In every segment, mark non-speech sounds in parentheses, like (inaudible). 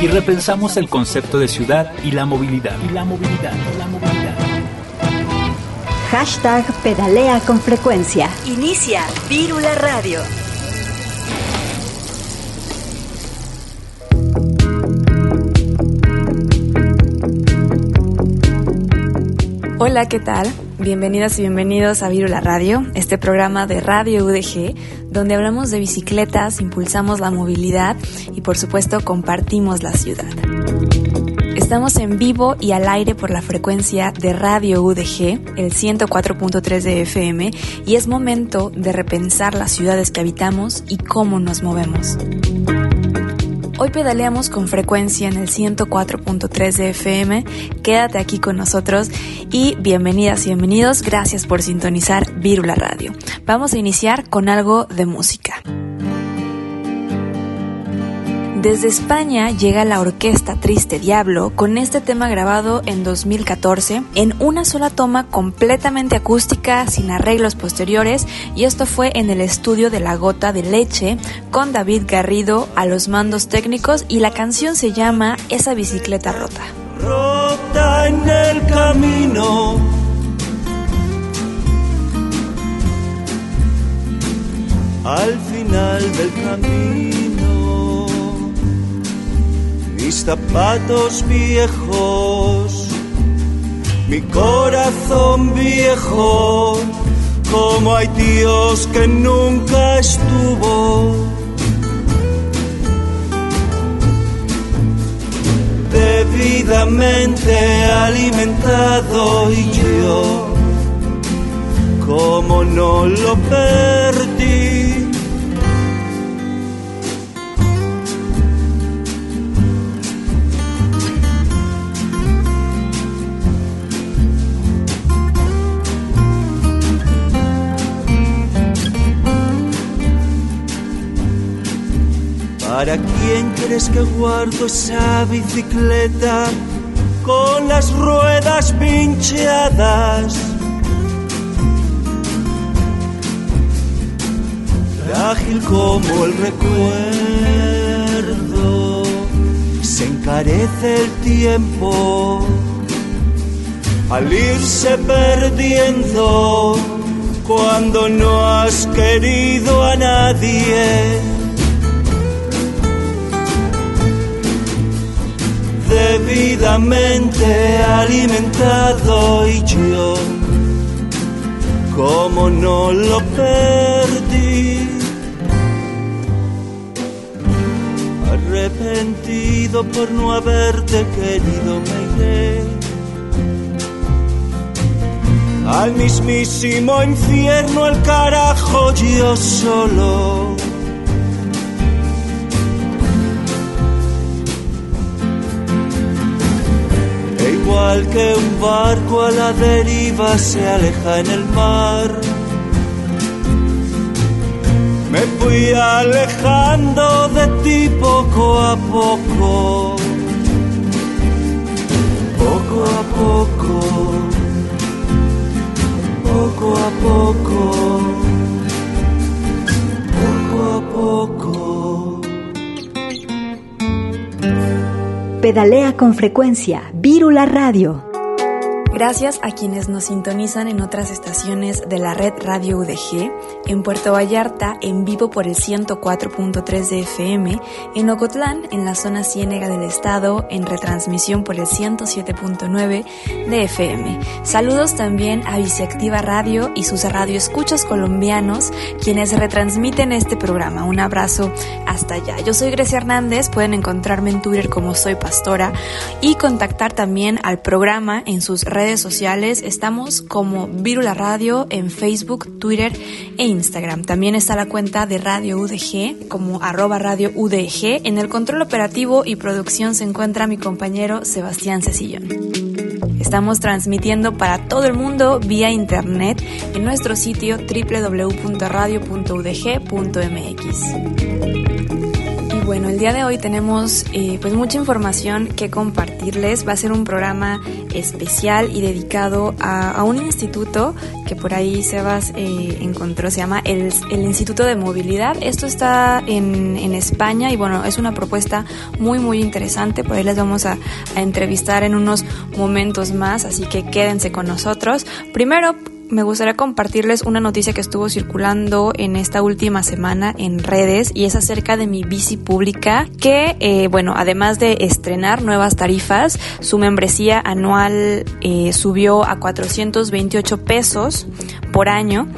y repensamos el concepto de ciudad y la movilidad. Y la movilidad, la movilidad. Hashtag pedalea con frecuencia. Inicia Vírula Radio. Hola, ¿qué tal? Bienvenidas y bienvenidos a Virula Radio, este programa de Radio UDG, donde hablamos de bicicletas, impulsamos la movilidad y por supuesto compartimos la ciudad. Estamos en vivo y al aire por la frecuencia de Radio UDG, el 104.3 de FM, y es momento de repensar las ciudades que habitamos y cómo nos movemos. Hoy pedaleamos con frecuencia en el 104.3 de FM. Quédate aquí con nosotros y bienvenidas y bienvenidos. Gracias por sintonizar Virula Radio. Vamos a iniciar con algo de música. Desde España llega la orquesta Triste Diablo con este tema grabado en 2014 en una sola toma completamente acústica sin arreglos posteriores y esto fue en el estudio de La Gota de Leche con David Garrido a los mandos técnicos y la canción se llama Esa bicicleta rota. Rota en el camino. Al final del camino mis zapatos viejos, mi corazón viejo, como hay Dios que nunca estuvo. Debidamente alimentado y yo, como no lo perdí. ¿Para quién crees que guardo esa bicicleta con las ruedas pinchadas? Frágil como el recuerdo, se encarece el tiempo al irse perdiendo cuando no has querido a nadie. Debidamente alimentado y yo, como no lo perdí, arrepentido por no haberte querido, me iré al mismísimo infierno, al carajo, yo solo. Igual que un barco a la deriva se aleja en el mar. Me fui alejando de ti poco a poco, poco a poco, poco a poco, Pedalea con frecuencia. Vírula Radio. Gracias a quienes nos sintonizan en otras estaciones de la red Radio UDG, en Puerto Vallarta en vivo por el 104.3 de FM, en Ocotlán en la zona ciénega del estado en retransmisión por el 107.9 de FM. Saludos también a Viceactiva Radio y sus radioescuchas colombianos quienes retransmiten este programa. Un abrazo hasta allá. Yo soy Grecia Hernández, pueden encontrarme en Twitter como Soy Pastora y contactar también al programa en sus redes sociales. Estamos como Virula Radio en Facebook, Twitter e Instagram. También está la cuenta de Radio UDG como arroba Radio UDG. En el control operativo y producción se encuentra mi compañero Sebastián Cecillón. Estamos transmitiendo para todo el mundo vía internet en nuestro sitio www.radio.udg.mx bueno, el día de hoy tenemos eh, pues mucha información que compartirles. Va a ser un programa especial y dedicado a, un instituto que por ahí Sebas eh, encontró, se llama el, Instituto de Movilidad. Esto está en, España y bueno, es una propuesta muy muy interesante. Por ahí les vamos a, a entrevistar en unos momentos más, así que quédense con nosotros. Primero, me gustaría compartirles una noticia que estuvo circulando en esta última semana en redes y es acerca de mi bici pública que, eh, bueno, además de estrenar nuevas tarifas, su membresía anual eh, subió a 428 pesos por año.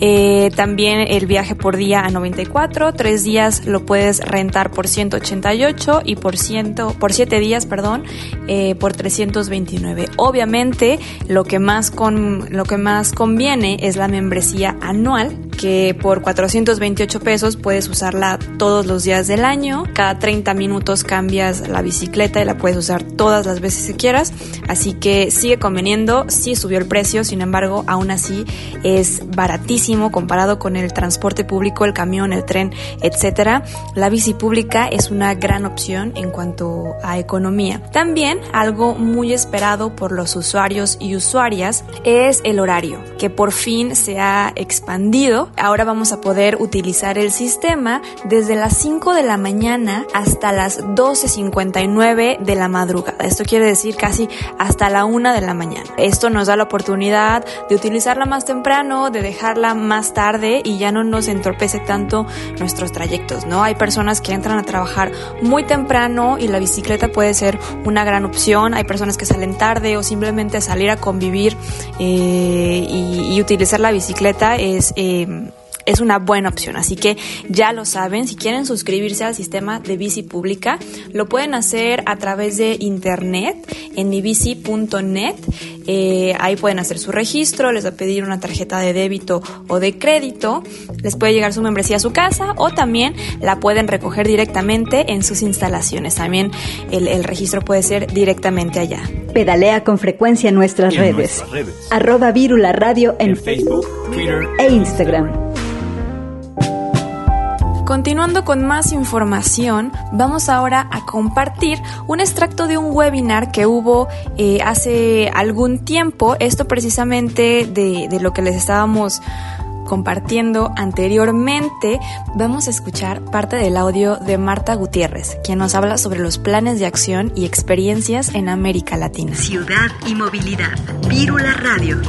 Eh, también el viaje por día a 94, tres días lo puedes rentar por 188 y por, ciento, por siete días, perdón, eh, por 329. Obviamente, lo que, más con, lo que más conviene es la membresía anual, que por 428 pesos puedes usarla todos los días del año. Cada 30 minutos cambias la bicicleta y la puedes usar todas las veces que quieras. Así que sigue conveniendo, sí subió el precio, sin embargo, aún así es baratísimo comparado con el transporte público, el camión, el tren, etcétera. La bici pública es una gran opción en cuanto a economía. También algo muy esperado por los usuarios y usuarias es el horario, que por fin se ha expandido. Ahora vamos a poder utilizar el sistema desde las 5 de la mañana hasta las 12.59 de la madrugada. Esto quiere decir casi hasta la 1 de la mañana. Esto nos da la oportunidad de utilizarla más temprano, de dejarla más tarde y ya no nos entorpece tanto nuestros trayectos, ¿no? Hay personas que entran a trabajar muy temprano y la bicicleta puede ser una gran opción, hay personas que salen tarde o simplemente salir a convivir eh, y, utilizar la bicicleta es... Eh, es una buena opción. Así que ya lo saben, si quieren suscribirse al sistema de bici pública, lo pueden hacer a través de internet en mibici.net. Eh, ahí pueden hacer su registro, les va a pedir una tarjeta de débito o de crédito, les puede llegar su membresía a su casa o también la pueden recoger directamente en sus instalaciones. También el, registro puede ser directamente allá. Pedalea con frecuencia en nuestras, redes. Arroba Virula Radio en Facebook, Twitter e Instagram. Continuando con más información, vamos ahora a compartir un extracto de un webinar que hubo eh, hace algún tiempo, esto precisamente de, de lo que les estábamos compartiendo anteriormente, vamos a escuchar parte del audio de Marta Gutiérrez, quien nos habla sobre los planes de acción y experiencias en América Latina. Ciudad y movilidad. Vírula Radio.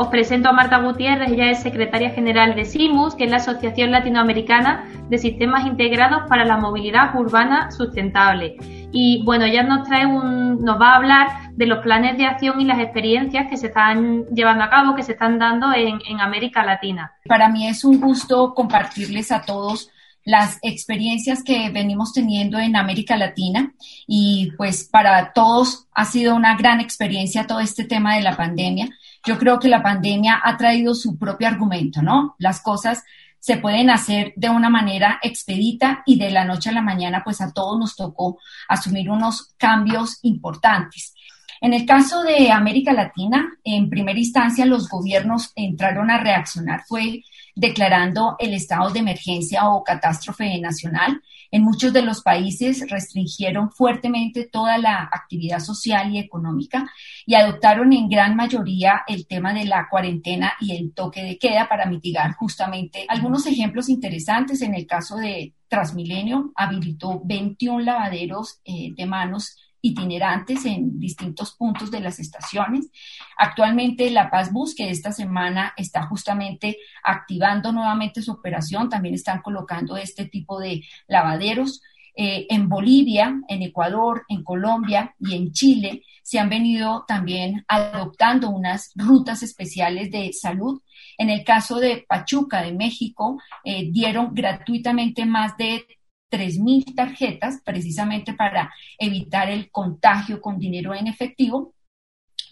Os presento a Marta Gutiérrez, ella es secretaria general de SIMUS, que es la Asociación Latinoamericana de Sistemas Integrados para la Movilidad Urbana Sustentable. Y bueno, ella nos trae un, nos va a hablar de los planes de acción y las experiencias que se están llevando a cabo, que se están dando en, en América Latina. Para mí es un gusto compartirles a todos las experiencias que venimos teniendo en América Latina y pues para todos ha sido una gran experiencia todo este tema de la pandemia yo creo que la pandemia ha traído su propio argumento, ¿no? Las cosas se pueden hacer de una manera expedita y de la noche a la mañana, pues a todos nos tocó asumir unos cambios importantes. En el caso de América Latina, en primera instancia los gobiernos entraron a reaccionar, fue declarando el estado de emergencia o catástrofe nacional en muchos de los países restringieron fuertemente toda la actividad social y económica y adoptaron en gran mayoría el tema de la cuarentena y el toque de queda para mitigar justamente algunos ejemplos interesantes. En el caso de Transmilenio, habilitó 21 lavaderos eh, de manos itinerantes en distintos puntos de las estaciones. Actualmente La Paz Bus, que esta semana está justamente activando nuevamente su operación, también están colocando este tipo de lavaderos. Eh, en Bolivia, en Ecuador, en Colombia y en Chile se han venido también adoptando unas rutas especiales de salud. En el caso de Pachuca, de México, eh, dieron gratuitamente más de 3.000 tarjetas precisamente para evitar el contagio con dinero en efectivo.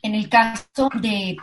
En el caso de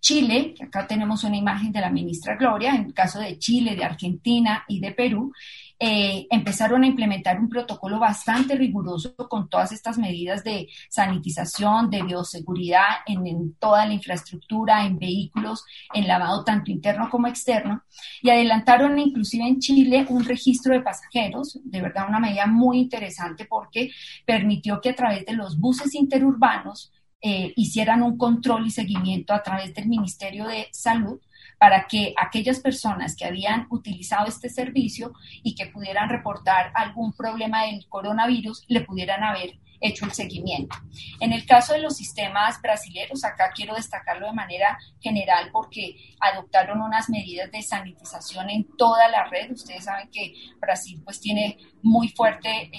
Chile, acá tenemos una imagen de la ministra Gloria, en el caso de Chile, de Argentina y de Perú, eh, empezaron a implementar un protocolo bastante riguroso con todas estas medidas de sanitización, de bioseguridad en, toda la infraestructura, en vehículos, en lavado tanto interno como externo, y adelantaron inclusive en Chile un registro de pasajeros, de verdad una medida muy interesante porque permitió que a través de los buses interurbanos eh, hicieran un control y seguimiento a través del Ministerio de Salud para que aquellas personas que habían utilizado este servicio y que pudieran reportar algún problema del coronavirus le pudieran haber hecho el seguimiento. En el caso de los sistemas brasileños, acá quiero destacarlo de manera general porque adoptaron unas medidas de sanitización en toda la red. Ustedes saben que Brasil pues tiene muy fuerte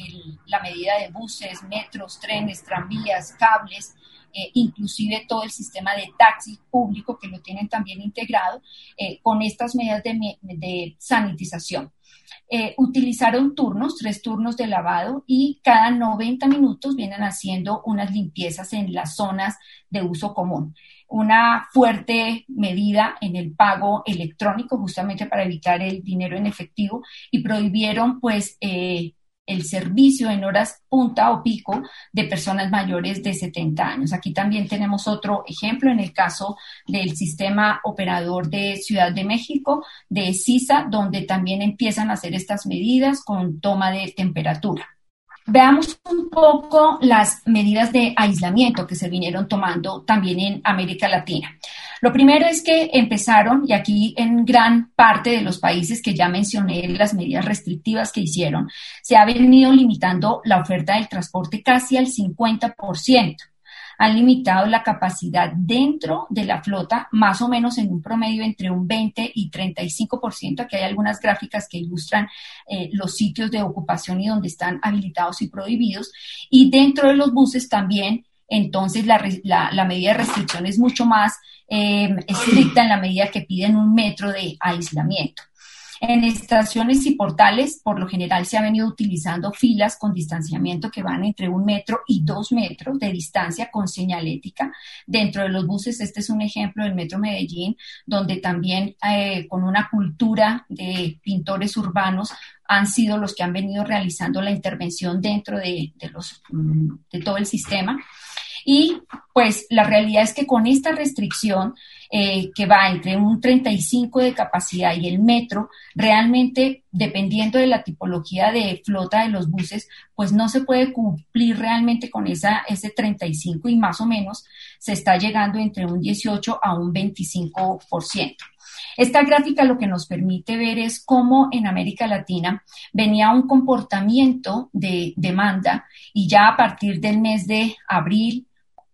la medida de buses, metros, trenes, tranvías, cables, eh, inclusive todo el sistema de taxi público que lo tienen también integrado eh, con estas medidas de, sanitización. Eh, utilizaron turnos, tres turnos de lavado y cada 90 minutos vienen haciendo unas limpiezas en las zonas de uso común. Una fuerte medida en el pago electrónico justamente para evitar el dinero en efectivo y prohibieron pues el servicio en horas punta o pico de personas mayores de 70 años. Aquí también tenemos otro ejemplo en el caso del sistema operador de Ciudad de México, de CISA, donde también empiezan a hacer estas medidas con toma de temperatura. Veamos un poco las medidas de aislamiento que se vinieron tomando también en América Latina. Lo primero es que empezaron, y aquí en gran parte de los países que ya mencioné, las medidas restrictivas que hicieron, se ha venido limitando la oferta del transporte casi al 50% han limitado la capacidad dentro de la flota más o menos en un promedio entre un 20 y 35%. Aquí hay algunas gráficas que ilustran eh, los sitios de ocupación y donde están habilitados y prohibidos. Y dentro de los buses también, entonces la, medida de restricción es mucho más eh, estricta en la medida que piden un metro de aislamiento. En estaciones y portales, por lo general, se ha venido utilizando filas con distanciamiento que van entre un metro y dos metros de distancia con señalética. Dentro de los buses, este es un ejemplo del Metro Medellín, donde también eh, con una cultura de pintores urbanos han sido los que han venido realizando la intervención dentro de, los, mm, de todo el sistema. Y pues la realidad es que con esta restricción eh, que va entre un 35 de capacidad y el metro, realmente dependiendo de la tipología de flota de los buses, pues no se puede cumplir realmente con esa, ese 35 y más o menos se está llegando entre un 18 a un 25%. Esta gráfica lo que nos permite ver es cómo en América Latina venía un comportamiento de demanda y ya a partir del mes de abril,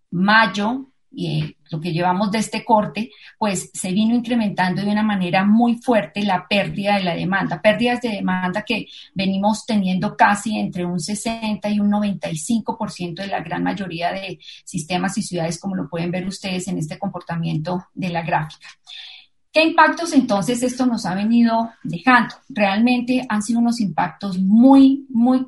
mayo, y lo que llevamos de este corte, pues se vino incrementando de una manera muy fuerte la pérdida de la demanda, pérdidas de demanda que venimos teniendo casi entre un 60 y un 95% de la gran mayoría de sistemas y ciudades, como lo pueden ver ustedes en este comportamiento de la gráfica. ¿Qué impactos entonces esto nos ha venido dejando? Realmente han sido unos impactos muy, muy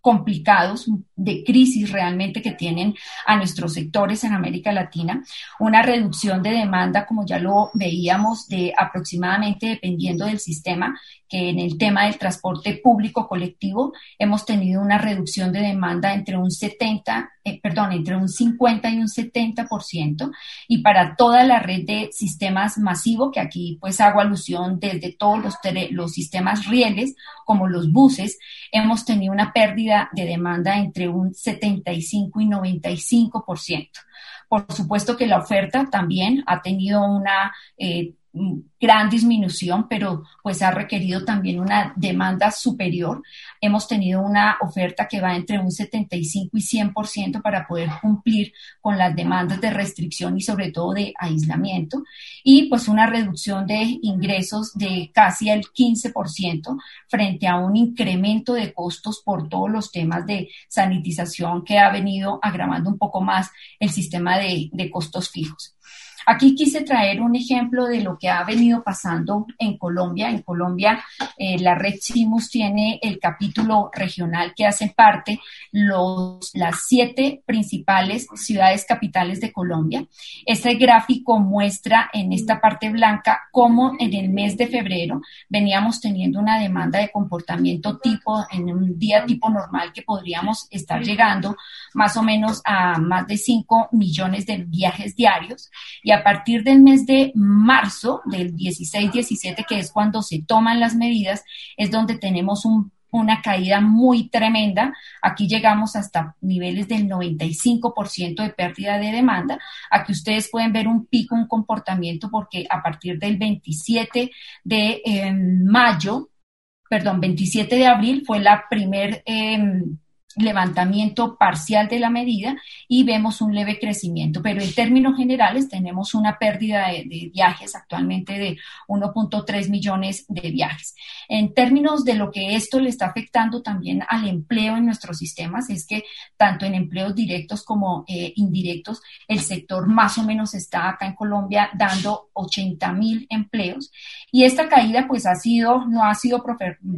complicados de crisis realmente que tienen a nuestros sectores en América Latina, una reducción de demanda, como ya lo veíamos, de aproximadamente, dependiendo del sistema, que en el tema del transporte público colectivo hemos tenido una reducción de demanda entre un 70, eh, perdón, entre un 50 y un 70%, y para toda la red de sistemas masivos, que aquí pues hago alusión desde todos los, los sistemas rieles, como los buses, hemos tenido una pérdida de demanda entre un 75 y 95%. Por supuesto que la oferta también ha tenido una eh, gran disminución, pero pues ha requerido también una demanda superior. Hemos tenido una oferta que va entre un 75 y 100% para poder cumplir con las demandas de restricción y sobre todo de aislamiento y pues una reducción de ingresos de casi el 15% frente a un incremento de costos por todos los temas de sanitización que ha venido agravando un poco más el sistema de, de costos fijos. Aquí quise traer un ejemplo de lo que ha venido pasando en Colombia. En Colombia, eh, la red CIMUS tiene el capítulo regional que hacen parte los, las siete principales ciudades capitales de Colombia. Este gráfico muestra en esta parte blanca cómo en el mes de febrero veníamos teniendo una demanda de comportamiento tipo, en un día tipo normal que podríamos estar llegando más o menos a más de 5 millones de viajes diarios y a partir del mes de marzo, del 16-17, que es cuando se toman las medidas, es donde tenemos una caída muy tremenda. Aquí llegamos hasta niveles del 95% de pérdida de demanda. Aquí ustedes pueden ver un pico, un comportamiento, porque a partir del 27 de em, mayo, perdón, 27 de abril fue la primer... Em, levantamiento parcial de la medida y vemos un leve crecimiento, pero en términos generales tenemos una pérdida de, viajes actualmente de 1.3 millones de viajes. En términos de lo que esto le está afectando también al empleo en nuestros sistemas, es que tanto en empleos directos como eh, indirectos, el sector más o menos está acá en Colombia dando 80 mil empleos y esta caída pues ha sido, no ha sido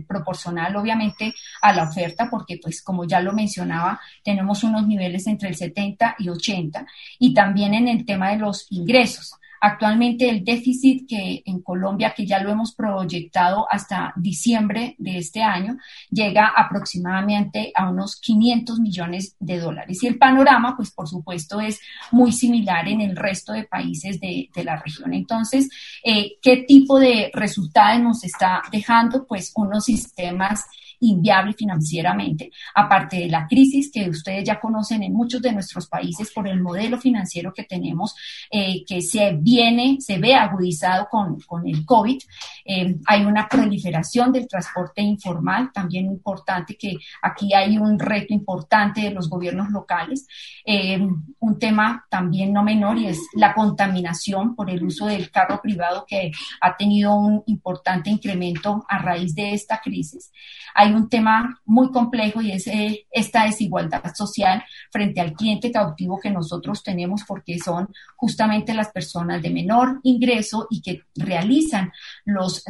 proporcional obviamente a la oferta porque pues como ya lo mencionaba, tenemos unos niveles entre el 70 y 80 y también en el tema de los ingresos. Actualmente el déficit que en Colombia, que ya lo hemos proyectado hasta diciembre de este año, llega aproximadamente a unos 500 millones de dólares. Y el panorama, pues por supuesto, es muy similar en el resto de países de, la región. Entonces, eh, ¿qué tipo de resultados nos está dejando? Pues unos sistemas inviable financieramente, aparte de la crisis que ustedes ya conocen en muchos de nuestros países por el modelo financiero que tenemos, eh, que se viene, se ve agudizado con, con el COVID. Eh, hay una proliferación del transporte informal, también importante que aquí hay un reto importante de los gobiernos locales. Eh, un tema también no menor y es la contaminación por el uso del carro privado que ha tenido un importante incremento a raíz de esta crisis. Hay un tema muy complejo y es eh, esta desigualdad social frente al cliente cautivo que nosotros tenemos porque son justamente las personas de menor ingreso y que realizan los,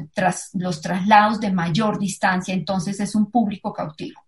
los traslados de mayor distancia, entonces es un público cautivo.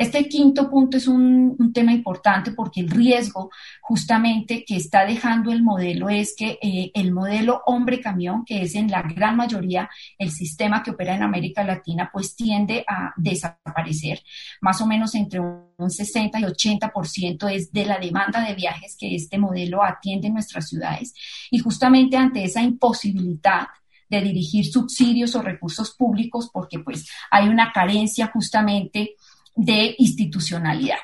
Este quinto punto es un, tema importante porque el riesgo justamente que está dejando el modelo es que eh, el modelo hombre-camión, que es en la gran mayoría el sistema que opera en América Latina, pues tiende a desaparecer. Más o menos entre un 60 y 80% es de la demanda de viajes que este modelo atiende en nuestras ciudades. Y justamente ante esa imposibilidad de dirigir subsidios o recursos públicos porque pues hay una carencia justamente de institucionalidad.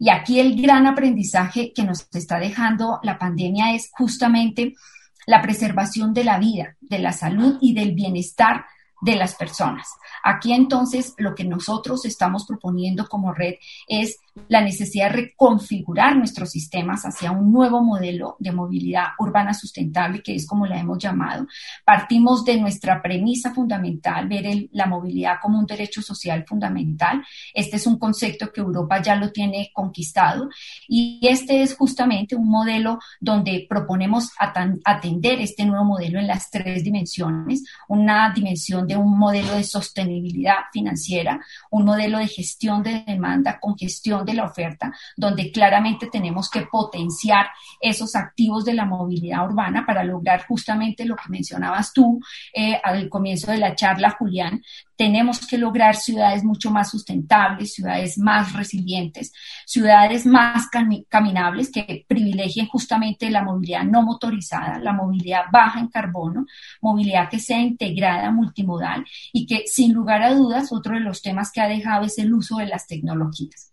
Y aquí el gran aprendizaje que nos está dejando la pandemia es justamente la preservación de la vida, de la salud y del bienestar de las personas. Aquí entonces lo que nosotros estamos proponiendo como red es la necesidad de reconfigurar nuestros sistemas hacia un nuevo modelo de movilidad urbana sustentable, que es como la hemos llamado. Partimos de nuestra premisa fundamental, ver la movilidad como un derecho social fundamental. Este es un concepto que Europa ya lo tiene conquistado y este es justamente un modelo donde proponemos atender este nuevo modelo en las tres dimensiones. Una dimensión de un modelo de sostenibilidad financiera, un modelo de gestión de demanda con gestión de la oferta, donde claramente tenemos que potenciar esos activos de la movilidad urbana para lograr justamente lo que mencionabas tú eh, al comienzo de la charla, Julián, tenemos que lograr ciudades mucho más sustentables, ciudades más resilientes, ciudades más caminables que privilegien justamente la movilidad no motorizada, la movilidad baja en carbono, movilidad que sea integrada, multimodal y que sin lugar a dudas otro de los temas que ha dejado es el uso de las tecnologías.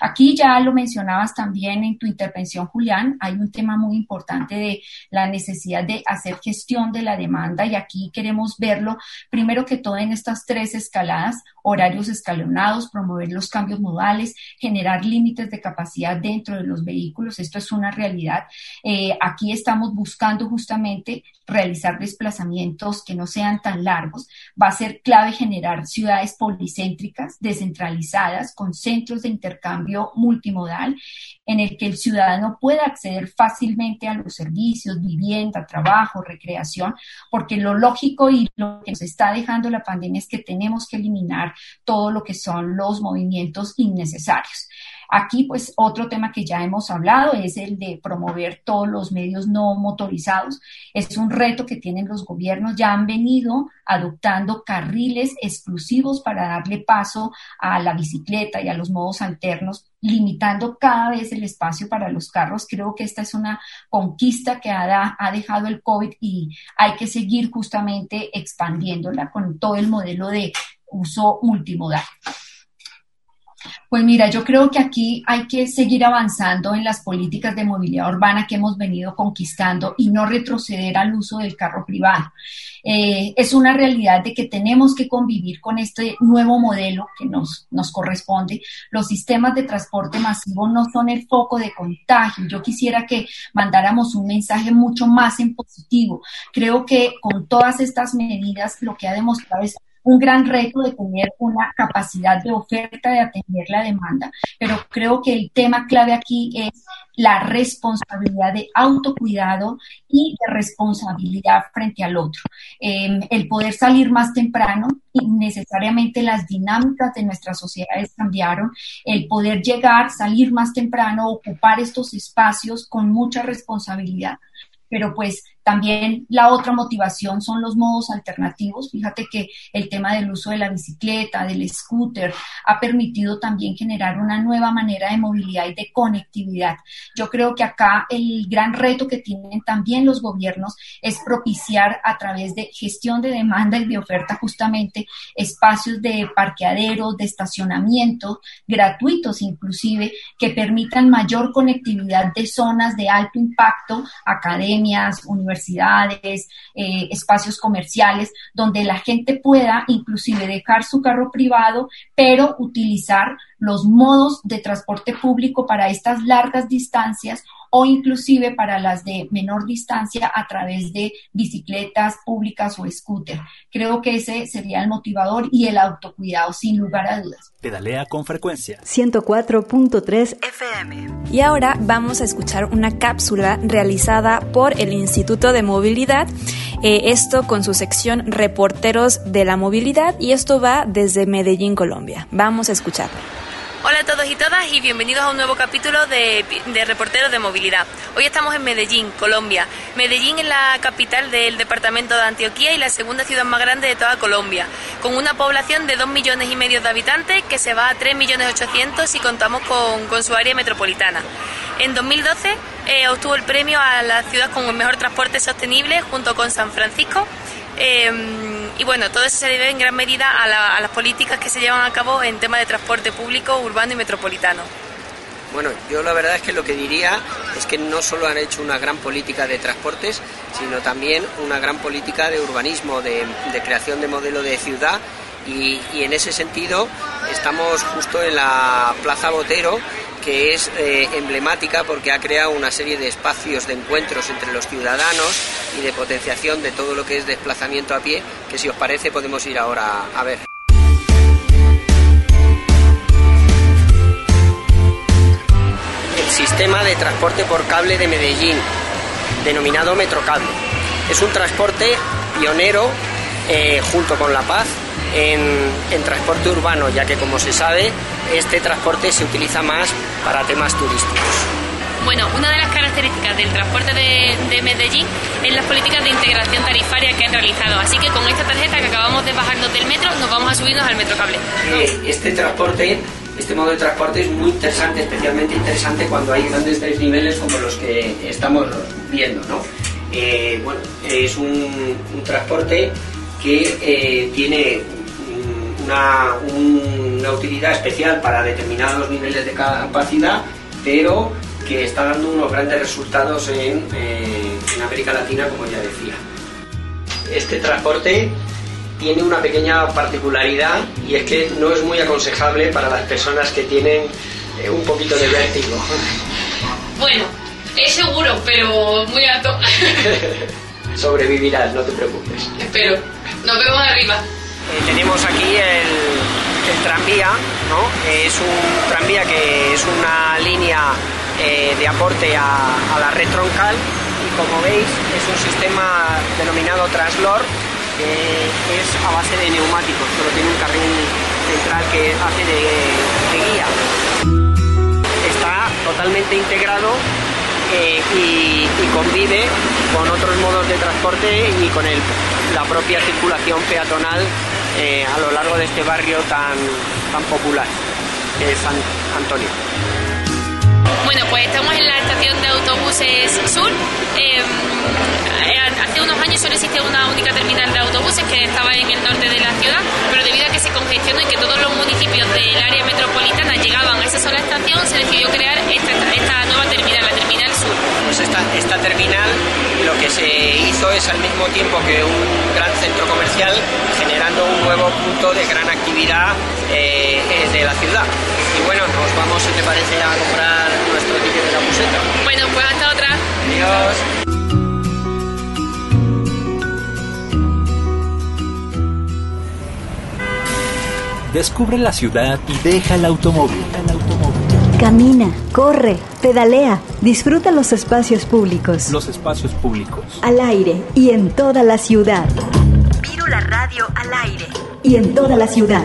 Aquí ya lo mencionabas también en tu intervención, Julián, hay un tema muy importante de la necesidad de hacer gestión de la demanda y aquí queremos verlo primero que todo en estas tres escaladas, horarios escalonados, promover los cambios modales, generar límites de capacidad dentro de los vehículos. Esto es una realidad. Eh, aquí estamos buscando justamente realizar desplazamientos que no sean tan largos. Va a ser clave generar ciudades policéntricas, descentralizadas, con centros de intercambio multimodal en el que el ciudadano pueda acceder fácilmente a los servicios, vivienda, trabajo, recreación, porque lo lógico y lo que nos está dejando la pandemia es que tenemos que eliminar todo lo que son los movimientos innecesarios. Aquí, pues, otro tema que ya hemos hablado es el de promover todos los medios no motorizados. Es un reto que tienen los gobiernos. Ya han venido adoptando carriles exclusivos para darle paso a la bicicleta y a los modos alternos limitando cada vez el espacio para los carros. Creo que esta es una conquista que ha, dejado el COVID y hay que seguir justamente expandiéndola con todo el modelo de uso multimodal. Pues mira, yo creo que aquí hay que seguir avanzando en las políticas de movilidad urbana que hemos venido conquistando y no retroceder al uso del carro privado. Eh, es una realidad de que tenemos que convivir con este nuevo modelo que nos, nos corresponde. Los sistemas de transporte masivo no son el foco de contagio. Yo quisiera que mandáramos un mensaje mucho más en positivo. Creo que con todas estas medidas lo que ha demostrado es un gran reto de tener una capacidad de oferta de atender la demanda, pero creo que el tema clave aquí es la responsabilidad de autocuidado y de responsabilidad frente al otro. Em, el poder salir más temprano, y necesariamente las dinámicas de nuestras sociedades cambiaron, el poder llegar, salir más temprano, ocupar estos espacios con mucha responsabilidad. Pero pues también la otra motivación son los modos alternativos. Fíjate que el tema del uso de la bicicleta, del scooter, ha permitido también generar una nueva manera de movilidad y de conectividad. Yo creo que acá el gran reto que tienen también los gobiernos es propiciar a través de gestión de demanda y de oferta justamente espacios de parqueadero, de estacionamiento, gratuitos inclusive, que permitan mayor conectividad de zonas de alto impacto, academias, universidades universidades, eh, espacios comerciales, donde la gente pueda inclusive dejar su carro privado, pero utilizar los modos de transporte público para estas largas distancias o inclusive para las de menor distancia a través de bicicletas públicas o scooter. Creo que ese sería el motivador y el autocuidado, sin lugar a dudas. Pedalea con frecuencia. 104.3 FM. Y ahora vamos a escuchar una cápsula realizada por el Instituto de Movilidad, eh, esto con su sección Reporteros de la Movilidad y esto va desde Medellín, Colombia. Vamos a escuchar. Hola a todos y todas y bienvenidos a un nuevo capítulo de, Reporteros de Movilidad. Hoy estamos en Medellín, Colombia. Medellín es la capital del departamento de Antioquía y la segunda ciudad más grande de toda Colombia, con una población de 2 millones y medio de habitantes que se va a 3 millones 800 si contamos con, su área metropolitana. En 2012 eh, obtuvo el premio a la ciudad con el mejor transporte sostenible junto con San Francisco. Eh, y bueno, todo eso se debe en gran medida a, las políticas que se llevan a cabo en tema de transporte público, urbano y metropolitano. Bueno, yo la verdad es que lo que diría es que no solo han hecho una gran política de transportes, sino también una gran política de urbanismo, de, creación de modelo de ciudad y, en ese sentido estamos justo en la Plaza Botero que es eh, emblemática porque ha creado una serie de espacios de encuentros entre los ciudadanos y de potenciación de todo lo que es desplazamiento a pie, que si os parece podemos ir ahora a ver. El sistema de transporte por cable de Medellín, denominado Metrocable. Es un transporte pionero eh, junto con La Paz en, transporte urbano, ya que como se sabe, este transporte se utiliza más para temas turísticos. Bueno, una de las características del transporte de, Medellín es las políticas de integración tarifaria que han realizado. Así que con esta tarjeta que acabamos de bajarnos del metro, nos vamos a subirnos al metrocable. Este transporte, este modo de transporte es muy interesante, especialmente interesante cuando hay grandes desniveles como los que estamos viendo, ¿no? Eh, bueno, es un, un transporte que eh, tiene una, una, utilidad especial para determinados niveles de capacidad, pero que está dando unos grandes resultados en, eh, en América Latina, como ya decía. Este transporte tiene una pequeña particularidad y es que no es muy aconsejable para las personas que tienen eh, un poquito de vértigo. Bueno, es seguro, pero muy alto. (laughs) Sobrevivirás, no te preocupes. Espero. Nos vemos arriba. Eh, tenemos aquí el, el tranvía, ¿no? Es un tranvía que es una línea eh, de aporte a, la red troncal y como veis es un sistema denominado Translor que es a base de neumáticos, solo tiene un carril central que hace de, guía. Está totalmente integrado eh, y, convive con otros modos de transporte y con la propia circulación peatonal eh, a lo largo de este barrio tan, tan popular, que es San Antonio. Bueno, pues estamos en la estación de autobuses sur. Em, eh, hace unos años solo existía una única terminal de autobuses que estaba en el norte de la ciudad, pero debido a que se congestionó y que todos los municipios del área metropolitana llegaban a esa sola estación, se decidió crear esta, esta nueva terminal, la terminal sur. Pues esta, esta terminal lo que se hizo es al mismo tiempo que un gran centro comercial generando un nuevo punto de gran actividad eh, eh, de la ciudad. Y bueno, nos vamos, si te parece, a comprar nuestro ticket de la museta. Bueno, pues hasta otra. Adiós. Descubre la ciudad y deja el automóvil. Camina, corre, pedalea, disfruta los espacios públicos. Los espacios públicos. Al aire y en toda la ciudad. la Radio al aire. Y en toda la ciudad.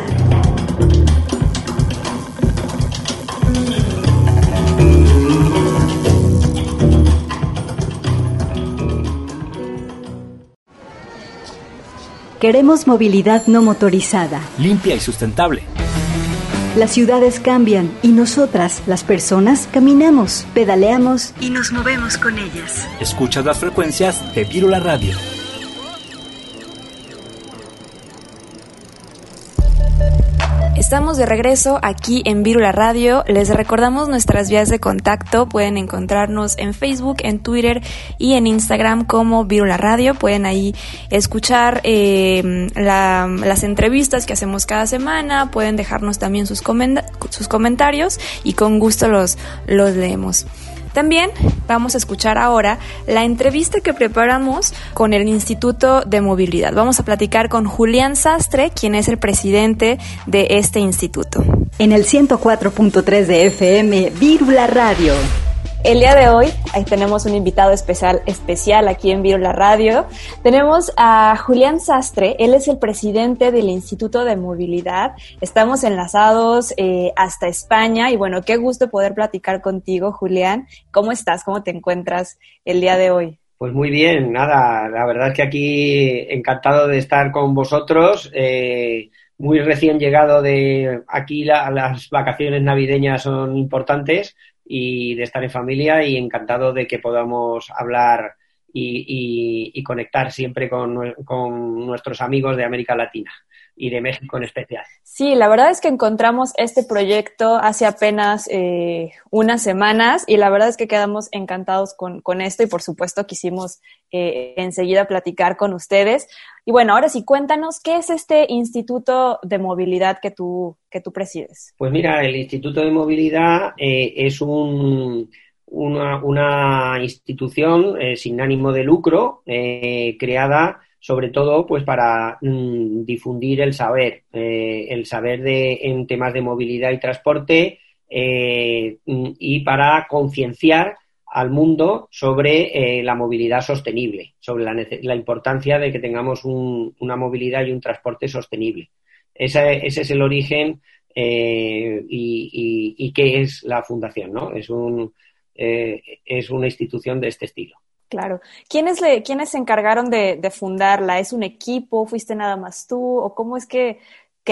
Queremos movilidad no motorizada. Limpia y sustentable. Las ciudades cambian y nosotras, las personas, caminamos, pedaleamos y nos movemos con ellas. Escucha las frecuencias de Virula Radio. Estamos de regreso aquí en Virula Radio. Les recordamos nuestras vías de contacto. Pueden encontrarnos en Facebook, en Twitter y en Instagram como Virula Radio. Pueden ahí escuchar eh, las entrevistas que hacemos cada semana. Pueden dejarnos también sus, sus comentarios y con gusto los, los leemos. También vamos a escuchar ahora la entrevista que preparamos con el Instituto de Movilidad. Vamos a platicar con Julián Sastre, quien es el presidente de este instituto. En el 104.3 de FM, Vírula Radio. El día de hoy ahí tenemos un invitado especial, especial aquí en Viro la Radio. Tenemos a Julián Sastre, él es el presidente del Instituto de Movilidad. Estamos enlazados eh, hasta España y bueno, qué gusto poder platicar contigo, Julián. ¿Cómo estás? ¿Cómo te encuentras el día de hoy? Pues muy bien, nada, la verdad es que aquí encantado de estar con vosotros. Eh, muy recién llegado de aquí, las vacaciones navideñas son importantes y de estar en familia y encantado de que podamos hablar y, conectar siempre con, con nuestros amigos de América Latina y de México en especial. Sí, la verdad es que encontramos este proyecto hace apenas eh, unas semanas y la verdad es que quedamos encantados con, con esto y por supuesto quisimos eh, enseguida platicar con ustedes. Y bueno, ahora sí, cuéntanos, ¿qué es este Instituto de Movilidad que tú, que tú presides? Pues mira, el Instituto de Movilidad eh, es un, una, institución sin ánimo de lucro creada sobre todo pues para mm, difundir el saber, eh, el saber de, en temas de movilidad y transporte eh, mm, y para concienciar al mundo sobre eh, la movilidad sostenible, sobre la, importancia de que tengamos una movilidad y un transporte sostenible. Ese, es el origen y, y, qué es la fundación, ¿no? Es, un, es una institución de este estilo. Claro. ¿Quiénes, le, ¿Quiénes se encargaron de, fundarla? ¿Es un equipo? ¿Fuiste nada más tú? ¿O cómo es que,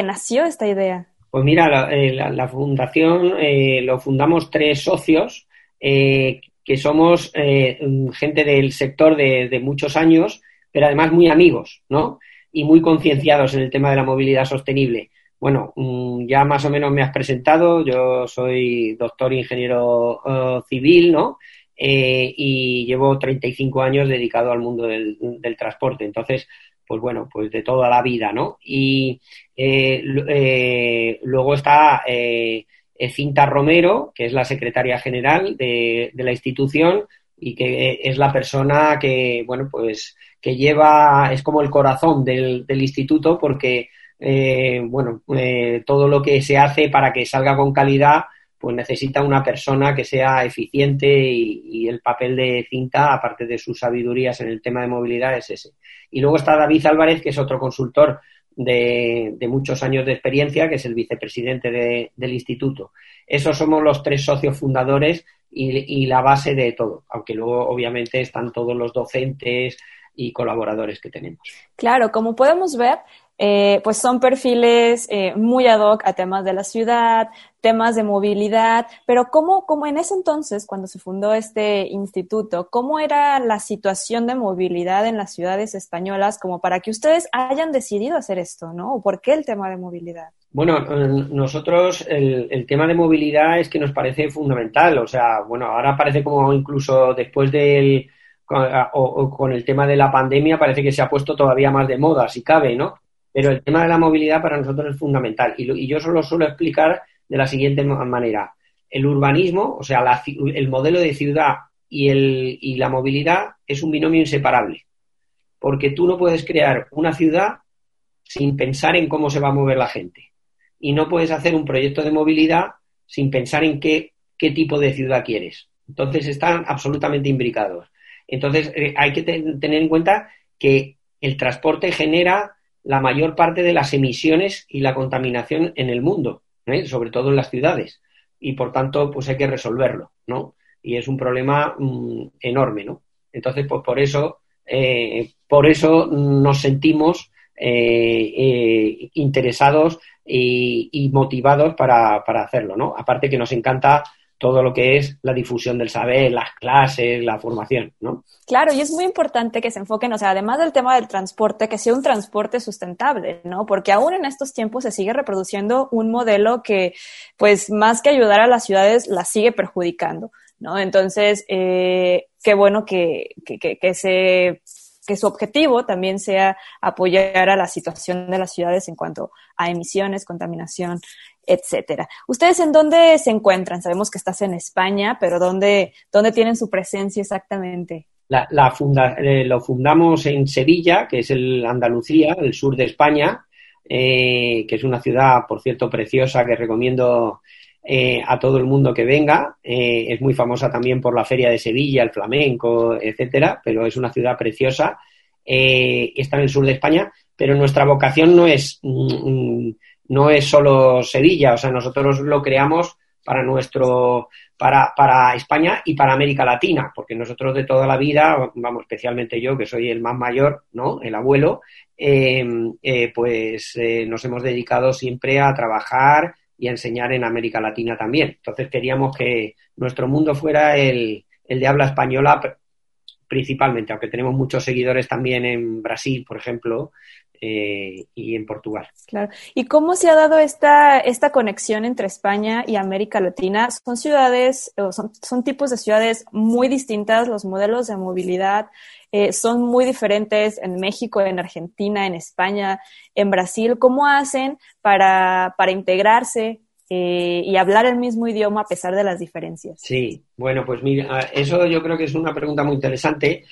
nació esta idea? Pues mira, la, eh, fundación eh, lo fundamos tres socios eh, que somos gente del sector de, de, muchos años, pero además muy amigos, ¿no? Y muy concienciados en el tema de la movilidad sostenible. Bueno, mm, ya más o menos me has presentado, yo soy doctor ingeniero civil, ¿no? Eh, y llevo 35 años dedicado al mundo del, transporte. Entonces, pues bueno, pues de toda la vida, ¿no? Y eh, eh, luego está Cinta Romero, que es la secretaria general de, la institución y que es la persona que, bueno, pues que lleva, es como el corazón del instituto porque eh, bueno, eh, todo lo que se hace para que salga con calidad, pues necesita una persona que sea eficiente y, el papel de cinta, aparte de sus sabidurías en el tema de movilidad, es ese. Y luego está David Álvarez, que es otro consultor de, muchos años de experiencia, que es el vicepresidente del instituto. Esos somos los tres socios fundadores y la base de todo, aunque luego obviamente están todos los docentes y colaboradores que tenemos. Claro, como podemos ver, eh, pues son perfiles eh, muy ad hoc a temas de la ciudad, temas de movilidad, pero ¿cómo, cómo en ese entonces, cuando se fundó este instituto, cómo era la situación de movilidad en las ciudades españolas como para que ustedes hayan decidido hacer esto, ¿no? ¿O por qué el tema de movilidad? Bueno, nosotros el, el tema de movilidad es que nos parece fundamental, o sea, bueno, ahora parece como incluso después del o, con el tema de la pandemia parece que se ha puesto todavía más de moda, si cabe, ¿no? Pero el tema de la movilidad para nosotros es fundamental y, yo solo suelo explicar de la siguiente manera. El urbanismo, o sea, el modelo de ciudad y, el, y la movilidad es un binomio inseparable. Porque tú no puedes crear una ciudad sin pensar en cómo se va a mover la gente. Y no puedes hacer un proyecto de movilidad sin pensar en qué, qué tipo de ciudad quieres. Entonces están absolutamente imbricados. Entonces eh, hay que tener en cuenta que el transporte genera la mayor parte de las emisiones y la contaminación en el mundo, ¿eh? sobre todo en las ciudades. Y por tanto, pues hay que resolverlo, ¿no? Y es un problema mm, enorme, ¿no? Entonces, pues por eso, eh, por eso nos sentimos eh, interesados y, y motivados para, para, hacerlo, ¿no? Aparte que nos encanta todo lo que es la difusión del saber, las clases, la formación, ¿no? Claro, y es muy importante que se enfoquen, o sea, además del tema del transporte, que sea un transporte sustentable, ¿no? Porque aún en estos tiempos se sigue reproduciendo un modelo que, pues, más que ayudar a las ciudades, las sigue perjudicando, ¿no? Entonces, eh, qué bueno que, que, que, que se que su objetivo también sea apoyar a la situación de las ciudades en cuanto a emisiones, contaminación, etcétera. ¿Ustedes en dónde se encuentran? Sabemos que estás en España, pero ¿dónde, dónde tienen su presencia exactamente? La, eh, lo fundamos en Sevilla, que es el Andalucía, el sur de España, eh, que es una ciudad, por cierto, preciosa que recomiendo eh, a todo el mundo que venga. es muy famosa también por la Feria de Sevilla, el flamenco, etcétera, pero es una ciudad preciosa. está en el sur de España, pero nuestra vocación no es mm, mm, no es solo Sevilla, o sea, nosotros lo creamos para nuestro, para, para España y para América Latina, porque nosotros de toda la vida, vamos, especialmente yo, que soy el más mayor, ¿no? El abuelo, eh, eh, pues eh, nos hemos dedicado siempre a trabajar y a enseñar en América Latina también. Entonces queríamos que nuestro mundo fuera el, el de habla española principalmente, aunque tenemos muchos seguidores también en Brasil, por ejemplo, eh, y en Portugal. Claro. ¿Y cómo se ha dado esta, esta conexión entre España y América Latina? Son ciudades, son, son tipos de ciudades muy distintas, los modelos de movilidad eh, son muy diferentes en México, en Argentina, en España, en Brasil. ¿Cómo hacen para, para integrarse eh, y hablar el mismo idioma a pesar de las diferencias? Sí, bueno, pues mira, eso yo creo que es una pregunta muy interesante.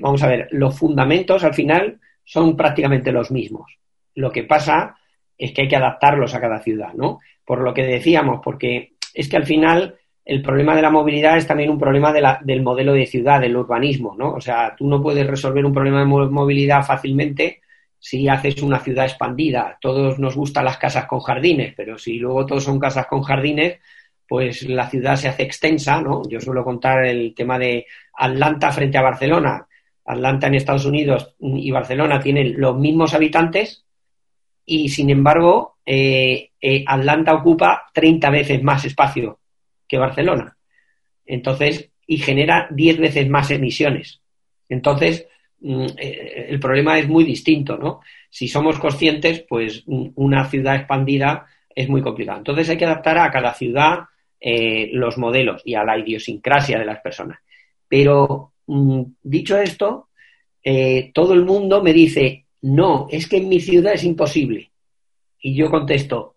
vamos a ver, los fundamentos al final son prácticamente los mismos. Lo que pasa es que hay que adaptarlos a cada ciudad, ¿no? Por lo que decíamos, porque es que al final el problema de la movilidad es también un problema del modelo de ciudad, del urbanismo, ¿no? O sea, tú no puedes resolver un problema de movilidad fácilmente si haces una ciudad expandida. Todos nos gustan las casas con jardines, pero si luego todos son casas con jardines, pues la ciudad se hace extensa, ¿no? Yo suelo contar el tema de Atlanta frente a Barcelona. Atlanta en Estados Unidos y Barcelona tienen los mismos habitantes y sin embargo eh, eh, Atlanta ocupa 30 veces más espacio que Barcelona. Entonces, y genera 10 veces más emisiones. Entonces, mm, eh, el problema es muy distinto, ¿no? Si somos conscientes, pues una ciudad expandida es muy complicada. Entonces hay que adaptar a cada ciudad los modelos y a la idiosincrasia de las personas. Pero Mm, dicho esto, eh, todo el mundo me dice, no, es que en mi ciudad es imposible. Y yo contesto,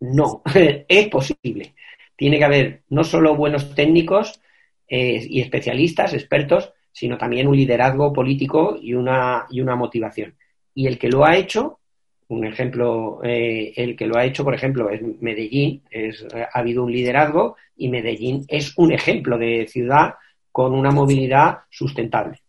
no, (laughs) es posible. Tiene que haber no solo buenos técnicos eh, y especialistas, expertos, sino también un liderazgo político y una, y una motivación. Y el que lo ha hecho, Un ejemplo, eh, el que lo ha hecho, por ejemplo, es Medellín. Es, ha habido un liderazgo y Medellín es un ejemplo de ciudad con una movilidad sustentable.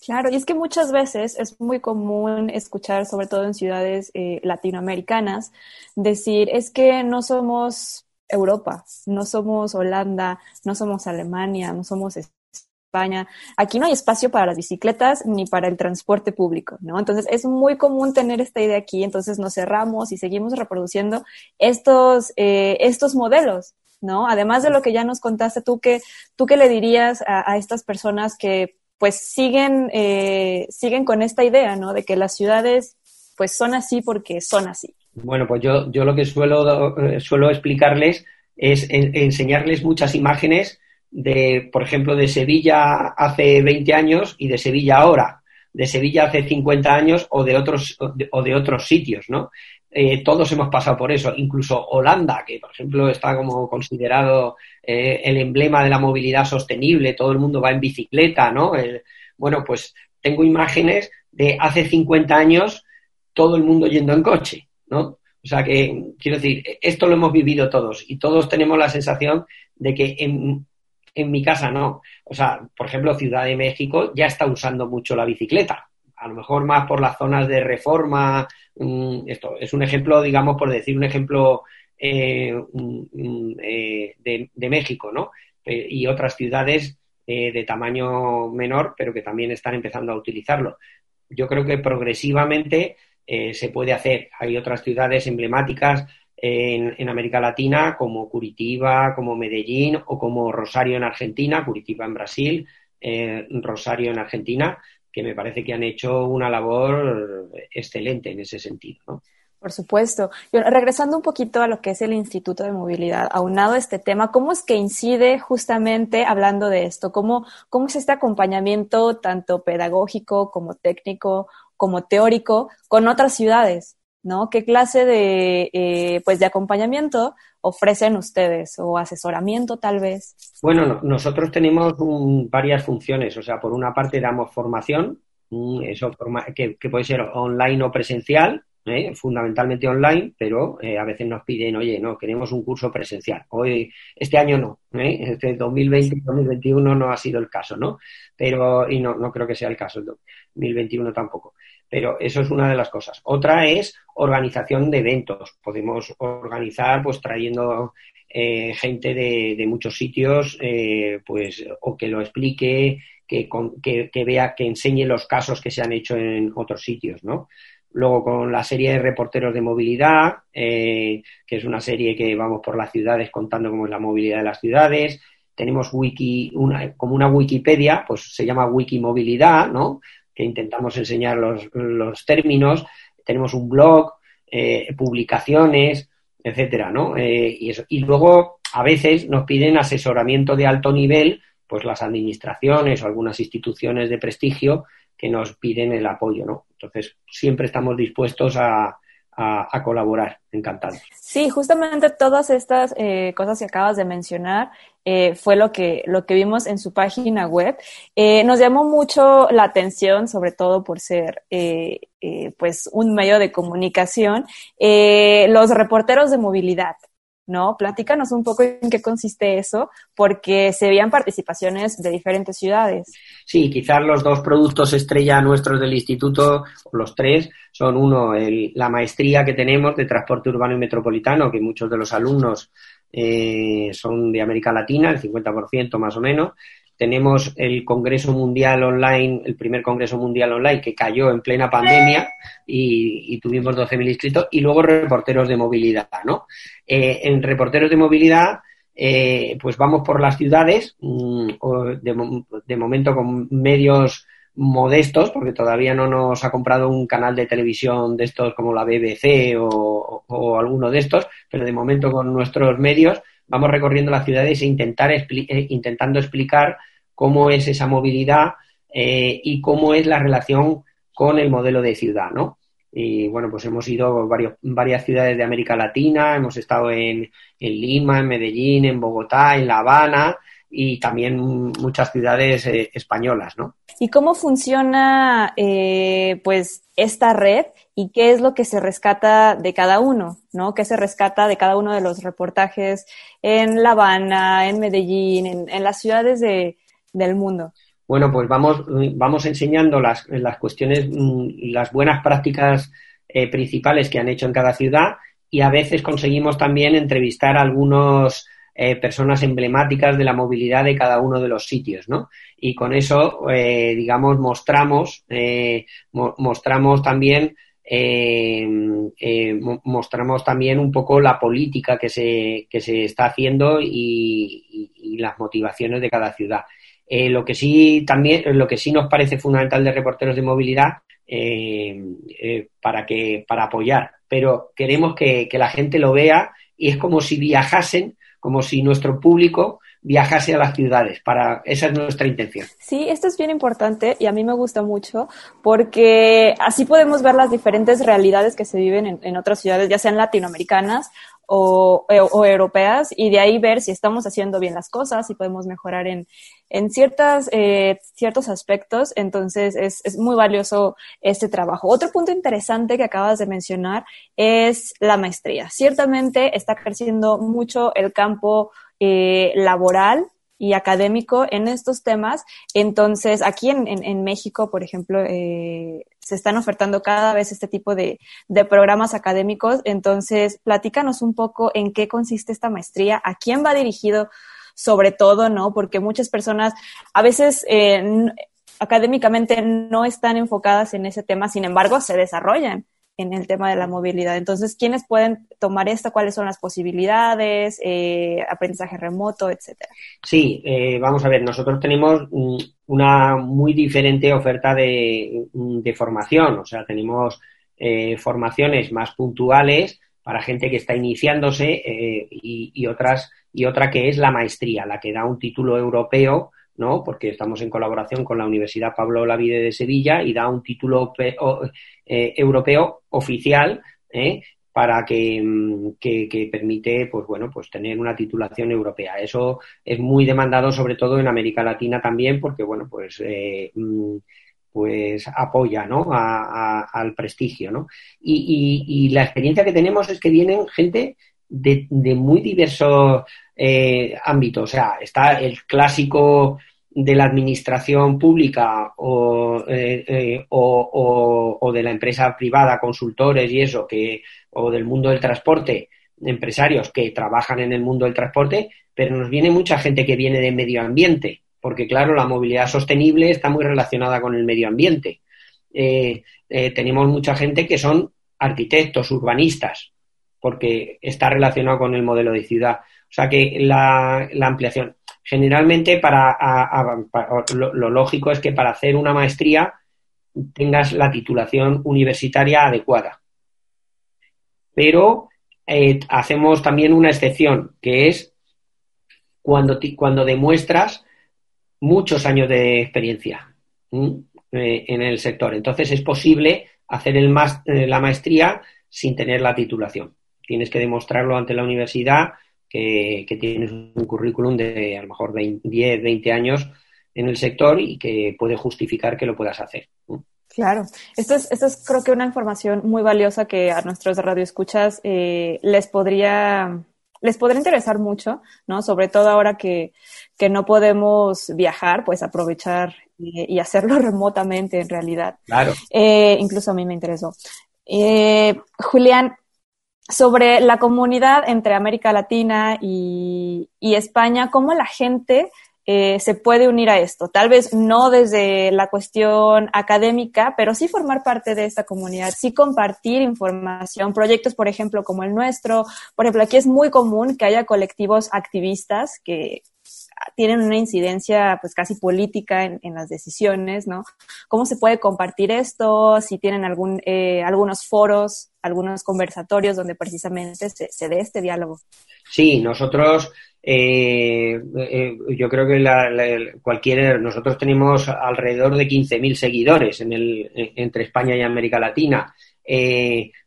Claro, y es que muchas veces es muy común escuchar, sobre todo en ciudades eh, latinoamericanas, decir, es que no somos Europa, no somos Holanda, no somos Alemania, no somos España. Aquí no hay espacio para las bicicletas ni para el transporte público, ¿no? Entonces es muy común tener esta idea aquí, entonces nos cerramos y seguimos reproduciendo estos, eh, estos modelos, ¿no? Además de lo que ya nos contaste, tú qué, tú qué le dirías a estas personas que pues siguen, eh, siguen con esta idea, ¿no? De que las ciudades pues son así porque son así. Bueno, pues yo, yo lo que suelo, eh, suelo explicarles es enseñarles muchas imágenes de, por ejemplo, de Sevilla hace 20 años y de Sevilla ahora, de Sevilla hace 50 años o de otros, o de otros sitios, ¿no? Eh, todos hemos pasado por eso, incluso Holanda, que por ejemplo está como considerado eh, el emblema de la movilidad sostenible, todo el mundo va en bicicleta, ¿no? bueno, pues tengo imágenes de hace 50 años todo el mundo yendo en coche, ¿no? O sea que, quiero decir, esto lo hemos vivido todos y todos tenemos la sensación de que en, en mi casa no. O sea, por ejemplo, Ciudad de México ya está usando mucho la bicicleta, a lo mejor más por las zonas de reforma. Esto es un ejemplo, digamos, por decir un ejemplo eh, eh, de, México, ¿no? Eh, y otras ciudades de tamaño menor, pero que también están empezando a utilizarlo. Yo creo que progresivamente se puede hacer. Hay otras ciudades emblemáticas en, América Latina, como Curitiba, como Medellín o como Rosario en Argentina, Curitiba en Brasil, Rosario en Argentina, que me parece que han hecho una labor excelente en ese sentido. ¿no? Por supuesto. regresando un poquito a lo que es el Instituto de Movilidad, aunado a este tema, ¿cómo es que incide justamente hablando de esto? ¿Cómo, cómo es este acompañamiento tanto pedagógico como técnico como teórico con otras ciudades? ¿No? ¿Qué clase de, eh, pues de acompañamiento ofrecen ustedes o asesoramiento tal vez? Bueno, nosotros tenemos varias funciones, o sea, por una parte damos formación, eso que, puede ser online o presencial, ¿eh? fundamentalmente online, pero eh, a veces nos piden, oye, no, queremos un curso presencial. Hoy, este año no, ¿eh? este 2020-2021 no ha sido el caso, ¿no? Pero, y no, no creo que sea el caso, el 2021 tampoco. Pero eso es una de las cosas. Otra es organización de eventos. Podemos organizar, pues, trayendo eh, gente de, muchos sitios, eh, pues, o que lo explique, que, que, vea, que enseñe los casos que se han hecho en otros sitios, ¿no? Luego con la serie de reporteros de movilidad, eh, que es una serie que vamos por las ciudades contando cómo es la movilidad de las ciudades. Tenemos wiki, una, como una Wikipedia, pues se llama Wikimovilidad, ¿no? que intentamos enseñar los, términos, tenemos un blog, eh, publicaciones, etcétera, ¿no? Eh, y, y luego a veces nos piden asesoramiento de alto nivel, pues las administraciones o algunas instituciones de prestigio que nos piden el apoyo, ¿no? Entonces, siempre estamos dispuestos a, a, colaborar. Encantado. Sí, justamente todas estas eh, cosas que acabas de mencionar eh, fue lo que, lo que vimos en su página web. Eh, nos llamó mucho la atención, sobre todo por ser pues un medio de comunicación, los reporteros de movilidad. ¿No? Platícanos un poco en qué consiste eso, porque se veían participaciones de diferentes ciudades. Sí, quizás los dos productos estrella nuestros del instituto, los tres, son uno, la maestría que tenemos de transporte urbano y metropolitano, que muchos de los alumnos eh, son de América Latina, el 50% más o menos, tenemos el Congreso Mundial Online, el primer Congreso Mundial Online que cayó en plena pandemia y, tuvimos 12.000 inscritos, y luego reporteros de movilidad, ¿no? Eh, en reporteros de movilidad, eh, pues vamos por las ciudades, mm, de, momento con medios modestos, porque todavía no nos ha comprado un canal de televisión de estos como la BBC o alguno de estos, pero de momento con nuestros medios vamos recorriendo las ciudades e intentar eh, intentando explicar cómo es esa movilidad eh, y cómo es la relación con el modelo de ciudad, ¿no? Y bueno, pues hemos ido a varias ciudades de América Latina, hemos estado en, Lima, en Medellín, en Bogotá, en La Habana, y también muchas ciudades eh, españolas, ¿no? ¿Y cómo funciona, eh, pues, esta red y qué es lo que se rescata de cada uno, ¿no? ¿Qué se rescata de cada uno de los reportajes en La Habana, en Medellín, en, las ciudades del mundo? Bueno, pues vamos, vamos enseñando las, las cuestiones, mm, las buenas prácticas eh, principales que han hecho en cada ciudad y a veces conseguimos también entrevistar a algunas eh, personas emblemáticas de la movilidad de cada uno de los sitios, ¿no? Y con eso, eh, digamos, mostramos, mostramos también mostramos también un poco la política que se, que se está haciendo y las motivaciones de cada ciudad. Eh, lo que sí también, lo que sí nos parece fundamental de reporteros de movilidad eh, eh, para que para apoyar, pero queremos que, la gente lo vea y es como si viajasen, como si nuestro público viajase a las ciudades. Para esa es nuestra intención. Sí, esto es bien importante y a mí me gusta mucho porque así podemos ver las diferentes realidades que se viven en, en otras ciudades, ya sean latinoamericanas o, o, europeas y de ahí ver si estamos haciendo bien las cosas, si podemos mejorar en, en ciertas, eh, ciertos aspectos. Entonces es, es muy valioso este trabajo. Otro punto interesante que acabas de mencionar es la maestría. Ciertamente está creciendo mucho el campo eh, laboral y académico en estos temas. Entonces, aquí en, en, México, por ejemplo, eh, se están ofertando cada vez este tipo de, de, programas académicos. Entonces, platícanos un poco en qué consiste esta maestría, a quién va dirigido sobre todo, ¿no? Porque muchas personas a veces eh, académicamente no están enfocadas en ese tema, sin embargo, se desarrollan en el tema de la movilidad. Entonces, ¿quiénes pueden tomar esto? ¿Cuáles son las posibilidades? Eh, aprendizaje remoto, etcétera. Sí, eh, vamos a ver, nosotros tenemos mm, una muy diferente oferta de, mm, de formación, o sea, tenemos eh, formaciones más puntuales para gente que está iniciándose y, y, otras y otra que es la maestría, la que da un título europeo ¿no? Porque estamos en colaboración con la Universidad Pablo Olavide de Sevilla y da un título eh, europeo oficial ¿eh? para mm, que, que, permite, pues bueno, pues tener una titulación europea. Eso es muy demandado, sobre todo en América Latina también, porque bueno, pues eh, mm, pues apoya ¿no? al prestigio. ¿no? Y, y, la experiencia que tenemos es que vienen gente de, de muy diversos ámbitos. O sea, está el clásico de la administración pública eh, eh, o, o, de la empresa privada, consultores y eso, que, o del mundo del transporte, empresarios que trabajan en el mundo del transporte, pero nos viene mucha gente que viene de medio ambiente, porque claro, la movilidad sostenible está muy relacionada con el medio ambiente. Eh, tenemos mucha gente que son arquitectos, urbanistas, porque está relacionado con el modelo de ciudad. O sea que la, ampliación generalmente para, lo, lógico es que para hacer una maestría tengas la titulación universitaria adecuada. Pero eh, hacemos también una excepción, que es cuando, cuando demuestras muchos años de experiencia eh, en el sector. Entonces es posible hacer el eh, la maestría sin tener la titulación. Tienes que demostrarlo ante la universidad que, tienes un currículum de a lo mejor 10, 20 años en el sector y que puede justificar que lo puedas hacer. Claro, esto es, esto es creo que una información muy valiosa que a nuestros radioescuchas eh, les podría les podría interesar mucho, ¿no? Sobre todo ahora que, que no podemos viajar, pues aprovechar y, hacerlo (laughs) remotamente en realidad. Claro. Eh, incluso a mí me interesó. Eh, Julián, sobre la comunidad entre América Latina y, España, cómo la gente eh, se puede unir a esto. Tal vez no desde la cuestión académica, pero sí formar parte de esta comunidad, sí compartir información, proyectos, por ejemplo, como el nuestro. Por ejemplo, aquí es muy común que haya colectivos activistas que tienen una incidencia pues casi política en, las decisiones, ¿no? ¿Cómo se puede compartir esto? Si tienen algún, eh, algunos foros, algunos conversatorios donde precisamente se, dé este diálogo. Sí, nosotros, eh, eh, yo creo que la, cualquier, nosotros tenemos alrededor de 15.000 seguidores en el, entre España y América Latina.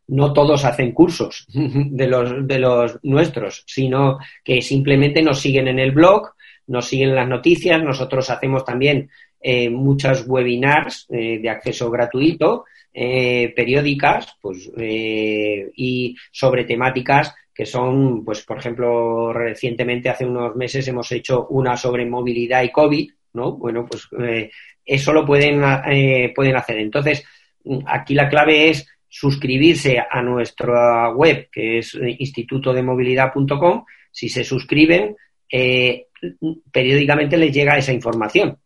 no todos hacen cursos (laughs) de los, de los nuestros, sino que simplemente nos siguen en el blog, nos siguen las noticias. Nosotros hacemos también eh, muchos webinars eh, de acceso gratuito, eh, periódicas, pues, y sobre temáticas que son, pues, por ejemplo, recientemente, hace unos meses, hemos hecho una sobre movilidad y COVID, ¿no? Bueno, pues eso lo pueden, pueden hacer. Entonces, aquí la clave es suscribirse a nuestra web, que es institutodemovilidad.com. Si se suscriben, periódicamente les llega esa información.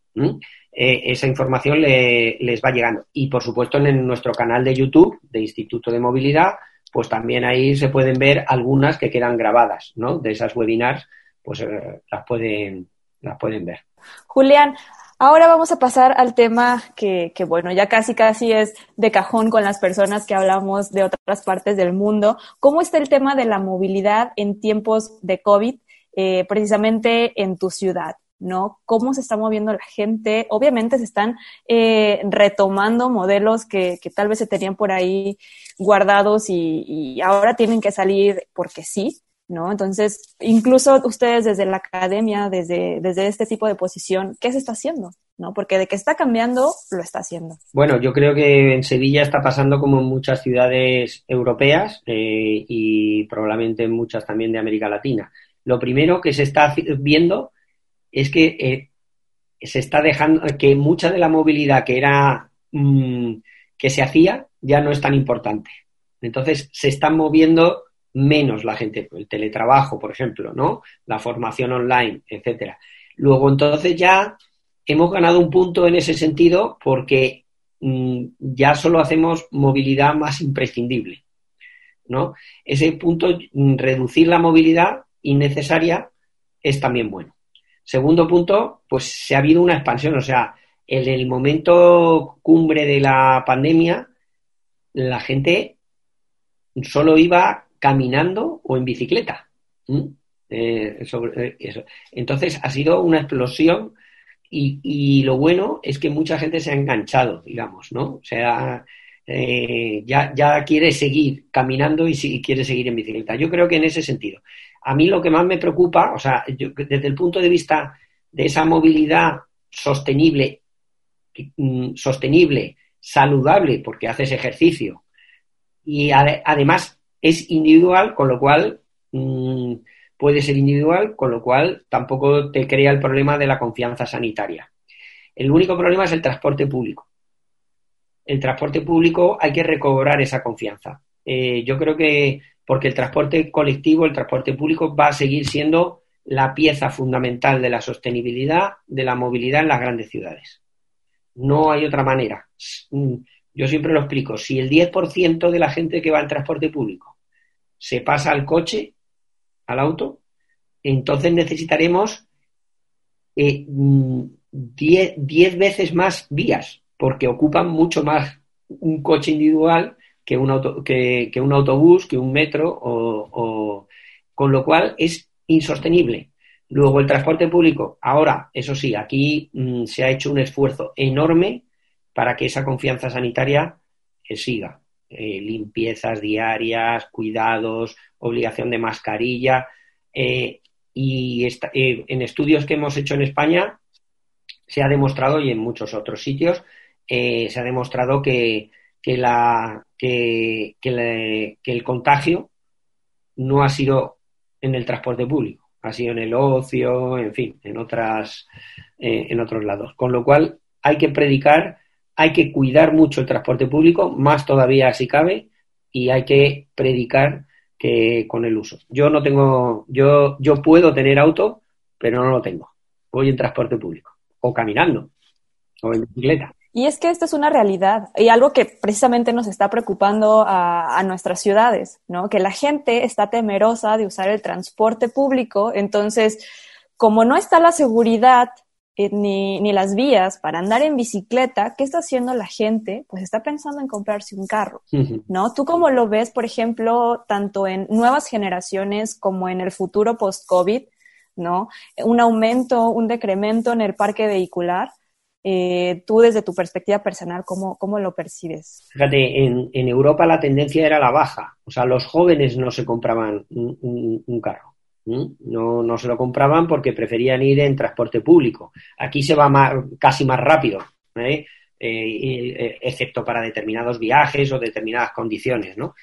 Eh, esa información les va llegando. Y por supuesto en nuestro canal de YouTube de Instituto de Movilidad, pues también ahí se pueden ver algunas que quedan grabadas, ¿no? De esas webinars, pues eh, las pueden las pueden ver. Julián, ahora vamos a pasar al tema que, que, bueno, ya casi casi es de cajón con las personas que hablamos de otras partes del mundo. ¿Cómo está el tema de la movilidad en tiempos de COVID, eh, precisamente en tu ciudad? ¿no? Cómo se está moviendo la gente. Obviamente se están eh, retomando modelos que, tal vez se tenían por ahí guardados y, y, ahora tienen que salir porque sí, ¿no? Entonces, incluso ustedes desde la academia, desde, desde este tipo de posición, ¿qué se está haciendo? ¿No? Porque de que está cambiando, lo está haciendo. Bueno, yo creo que en Sevilla está pasando como en muchas ciudades europeas eh, y probablemente en muchas también de América Latina. Lo primero que se está viendo es que eh, se está dejando que mucha de la movilidad que era mm, que se hacía ya no es tan importante. Entonces se está moviendo menos la gente, el teletrabajo, por ejemplo, ¿no? La formación online, etcétera. Luego entonces ya hemos ganado un punto en ese sentido porque mm, ya solo hacemos movilidad más imprescindible, ¿no? Ese punto, mm, reducir la movilidad innecesaria es también bueno. Segundo punto, pues se ha habido una expansión, o sea, en el momento cumbre de la pandemia, la gente solo iba caminando o en bicicleta. Eh, sobre, eh, eso. Entonces ha sido una explosión y, y, lo bueno es que mucha gente se ha enganchado, digamos, ¿no? O sea, eh, ya, ya quiere seguir caminando y, y quiere seguir en bicicleta. Yo creo que en ese sentido a mí lo que más me preocupa, o sea, desde el punto de vista de esa movilidad sostenible, mm, sostenible, saludable, porque haces ejercicio, y además es individual, con lo cual mm, puede ser individual, con lo cual tampoco te crea el problema de la confianza sanitaria. El único problema es el transporte público. El transporte público hay que recobrar esa confianza. Eh, yo creo que porque el transporte colectivo, el transporte público va a seguir siendo la pieza fundamental de la sostenibilidad de la movilidad en las grandes ciudades. No hay otra manera. Yo siempre lo explico. Si el 10% de la gente que va en transporte público se pasa al coche, al auto, entonces necesitaremos 10 eh, veces más vías, porque ocupan mucho más un coche individual que un, auto, que, un autobús, que un metro, o, con lo cual es insostenible. Luego el transporte público. Ahora, eso sí, aquí mm, se ha hecho un esfuerzo enorme para que esa confianza sanitaria eh, siga. Eh, limpiezas diarias, cuidados, obligación de mascarilla. Eh, y en estudios que hemos hecho en España se ha demostrado, y en muchos otros sitios, se ha demostrado que, que, la, que, el contagio no ha sido en el transporte público, ha sido en el ocio, en fin, en, otras, eh, en otros lados. Con lo cual hay que predicar, hay que cuidar mucho el transporte público, más todavía si cabe, y hay que predicar que con el uso. Yo no tengo, yo, yo puedo tener auto, pero no lo tengo. Voy en transporte público, o caminando, o en bicicleta. Y es que esta es una realidad y algo que precisamente nos está preocupando a, nuestras ciudades, ¿no? Que la gente está temerosa de usar el transporte público, entonces, como no está la seguridad eh, ni, ni, las vías para andar en bicicleta, ¿qué está haciendo la gente? Pues está pensando en comprarse un carro, ¿no? Tú como lo ves, por ejemplo, tanto en nuevas generaciones como en el futuro post-COVID, ¿no? Un aumento, un decremento en el parque vehicular eh, tú desde tu perspectiva personal, ¿cómo, cómo lo percibes? Fíjate, en, Europa la tendencia era la baja, o sea, los jóvenes no se compraban un, carro, No, no se lo compraban porque preferían ir en transporte público. Aquí se va casi más rápido, ¿eh? Eh, excepto para determinados viajes o determinadas condiciones, ¿no?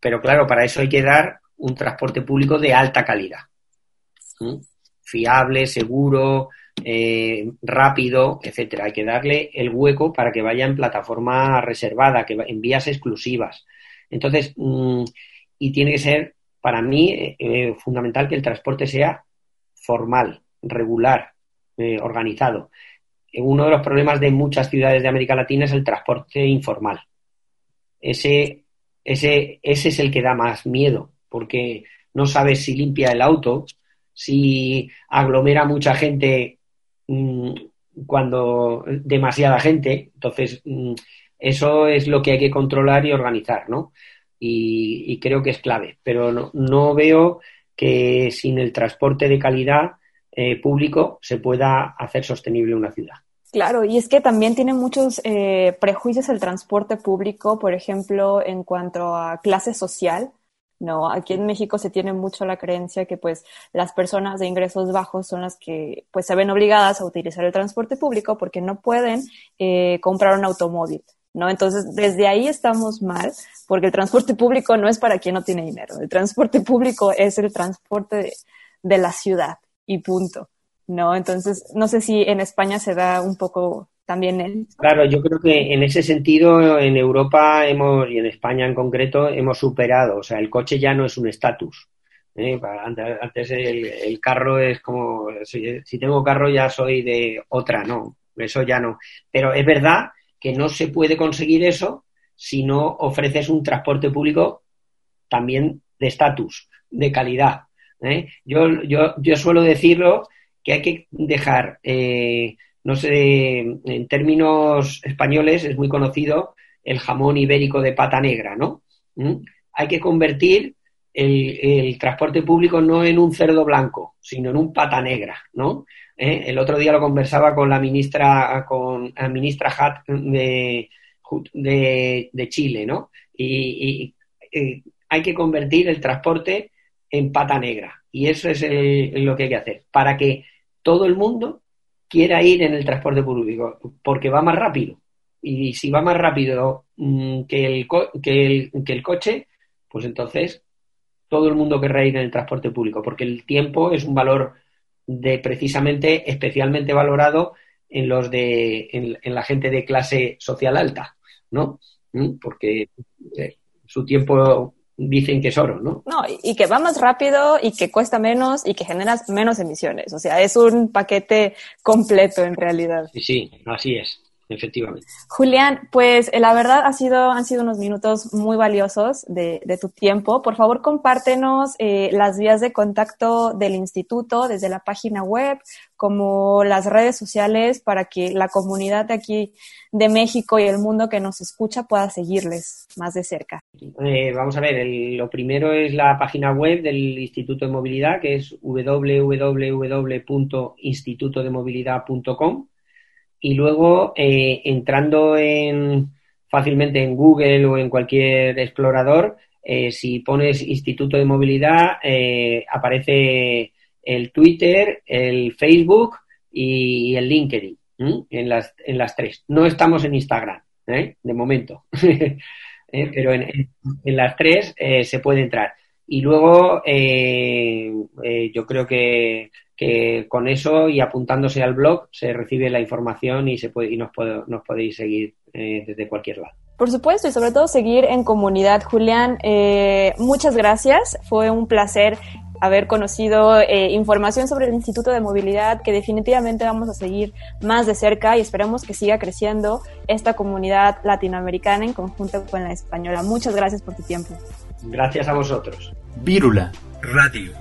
pero claro, para eso hay que dar un transporte público de alta calidad. Fiable, seguro, eh, rápido, etcétera. Hay que darle el hueco para que vaya en plataforma reservada, que en vías exclusivas. Entonces, mm, y tiene que ser, para mí, eh, eh, fundamental que el transporte sea formal, regular, organizado. Uno de los problemas de muchas ciudades de América Latina es el transporte informal. Ese, ese, ese es el que da más miedo, porque no sabes si limpia el auto, si aglomera mucha gente Mm, cuando demasiada gente. Entonces, mm, eso es lo que hay que controlar y organizar, ¿no? Y, creo que es clave. Pero no, veo que sin el transporte de calidad eh, público se pueda hacer sostenible una ciudad. Claro, y es que también tiene muchos eh, prejuicios el transporte público, por ejemplo, en cuanto a clase social. No, aquí en México se tiene mucho la creencia que pues las personas de ingresos bajos son las que pues se ven obligadas a utilizar el transporte público porque no pueden eh, comprar un automóvil, ¿no? Entonces, desde ahí estamos mal porque el transporte público no es para quien no tiene dinero. El transporte público es el transporte de, de la ciudad y punto, ¿no? Entonces, no sé si en España se da un poco también él. Claro, yo creo que en ese sentido en Europa hemos, y en España en concreto hemos superado, o sea, el coche ya no es un estatus. ¿eh? Antes el, carro es como, si, tengo carro ya soy de otra, no, eso ya no. Pero es verdad que no se puede conseguir eso si no ofreces un transporte público también de estatus, de calidad. ¿eh? Yo, yo, yo suelo decirlo que hay que dejar eh, no sé, en términos españoles es muy conocido el jamón ibérico de pata negra, ¿no? ¿Mm? Hay que convertir el, transporte público no en un cerdo blanco, sino en un pata negra, ¿no? ¿Eh? El otro día lo conversaba con la ministra, con la ministra Hat de, de, Chile, ¿no? Y, eh, hay que convertir el transporte en pata negra. Y eso es lo que hay que hacer, para que todo el mundo quiera ir en el transporte público, porque va más rápido. Y si va más rápido mm, que, el que, el, que el coche, pues entonces todo el mundo querrá ir en el transporte público, porque el tiempo es un valor de precisamente especialmente valorado en los de en, la gente de clase social alta, ¿no? ¿Mm? Porque eh, su tiempo dicen que es oro, ¿no? No, y que va más rápido y que cuesta menos y que generas menos emisiones. O sea, es un paquete completo en realidad. Sí, sí, así es efectivamente. Julián, pues eh, la verdad ha sido, han sido unos minutos muy valiosos de, tu tiempo. Por favor, compártenos eh, las vías de contacto del instituto desde la página web como las redes sociales para que la comunidad de aquí de México y el mundo que nos escucha pueda seguirles más de cerca. Eh, vamos a ver, lo primero es la página web del Instituto de Movilidad que es www.institutodemovilidad.com y luego eh, entrando en, fácilmente en Google o en cualquier explorador, eh, si pones Instituto de Movilidad, aparece el Twitter, el Facebook y el LinkedIn, en, las, en las tres. No estamos en Instagram, de momento, (laughs) pero en, en, las tres se puede entrar. Y luego yo creo que que con eso y apuntándose al blog se recibe la información y se puede y nos, nos podéis seguir eh, desde cualquier lado. Por supuesto, y sobre todo seguir en comunidad. Julián, eh, muchas gracias. Fue un placer haber conocido eh, información sobre el Instituto de Movilidad que definitivamente vamos a seguir más de cerca y esperamos que siga creciendo esta comunidad latinoamericana en conjunto con la española. Muchas gracias por tu tiempo. Gracias a vosotros. Vírula Radio.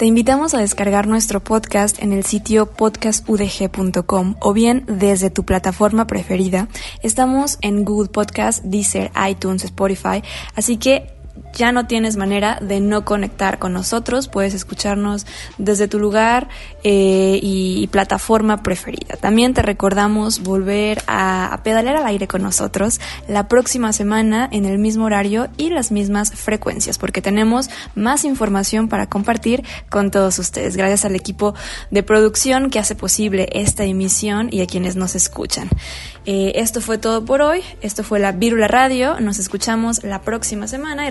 Te invitamos a descargar nuestro podcast en el sitio podcastudg.com o bien desde tu plataforma preferida. Estamos en Google Podcast, Deezer, iTunes, Spotify, así que ya no tienes manera de no conectar con nosotros, puedes escucharnos desde tu lugar eh, y, plataforma preferida. También te recordamos volver a, a, pedalear al aire con nosotros la próxima semana en el mismo horario y las mismas frecuencias, porque tenemos más información para compartir con todos ustedes. Gracias al equipo de producción que hace posible esta emisión y a quienes nos escuchan. Eh, esto fue todo por hoy. Esto fue la Vírula Radio. Nos escuchamos la próxima semana y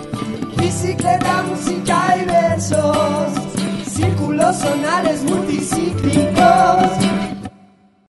Bicicleta, música y versos. Círculos sonales multicíclicos